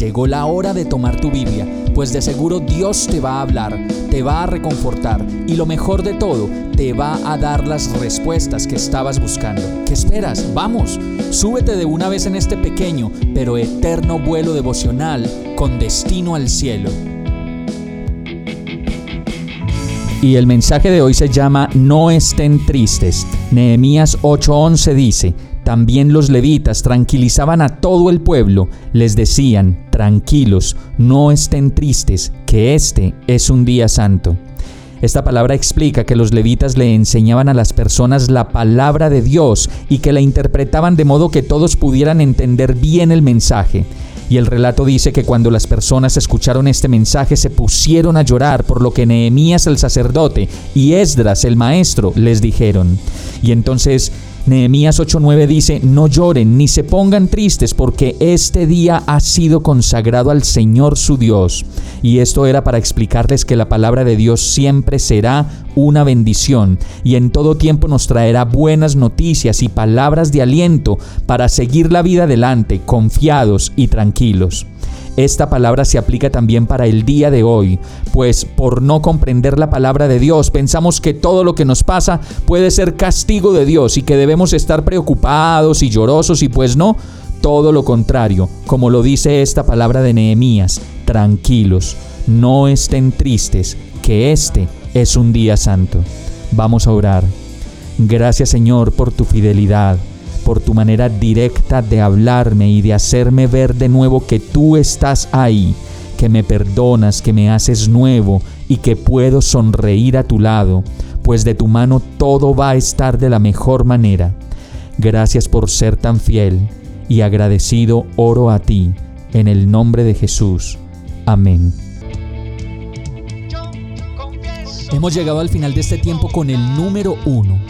Llegó la hora de tomar tu Biblia, pues de seguro Dios te va a hablar, te va a reconfortar y lo mejor de todo, te va a dar las respuestas que estabas buscando. ¿Qué esperas? Vamos, súbete de una vez en este pequeño pero eterno vuelo devocional con destino al cielo. Y el mensaje de hoy se llama No estén tristes. Nehemías 8:11 dice, también los levitas tranquilizaban a todo el pueblo, les decían, tranquilos, no estén tristes, que este es un día santo. Esta palabra explica que los levitas le enseñaban a las personas la palabra de Dios y que la interpretaban de modo que todos pudieran entender bien el mensaje. Y el relato dice que cuando las personas escucharon este mensaje se pusieron a llorar por lo que Nehemías el sacerdote y Esdras el maestro les dijeron. Y entonces Nehemías 8:9 dice, no lloren ni se pongan tristes porque este día ha sido consagrado al Señor su Dios. Y esto era para explicarles que la palabra de Dios siempre será una bendición y en todo tiempo nos traerá buenas noticias y palabras de aliento para seguir la vida adelante confiados y tranquilos. Esta palabra se aplica también para el día de hoy, pues por no comprender la palabra de Dios pensamos que todo lo que nos pasa puede ser castigo de Dios y que debemos estar preocupados y llorosos y pues no, todo lo contrario, como lo dice esta palabra de Nehemías, tranquilos, no estén tristes, que este es un día santo. Vamos a orar. Gracias Señor por tu fidelidad por tu manera directa de hablarme y de hacerme ver de nuevo que tú estás ahí, que me perdonas, que me haces nuevo y que puedo sonreír a tu lado, pues de tu mano todo va a estar de la mejor manera. Gracias por ser tan fiel y agradecido oro a ti, en el nombre de Jesús. Amén. Hemos llegado al final de este tiempo con el número uno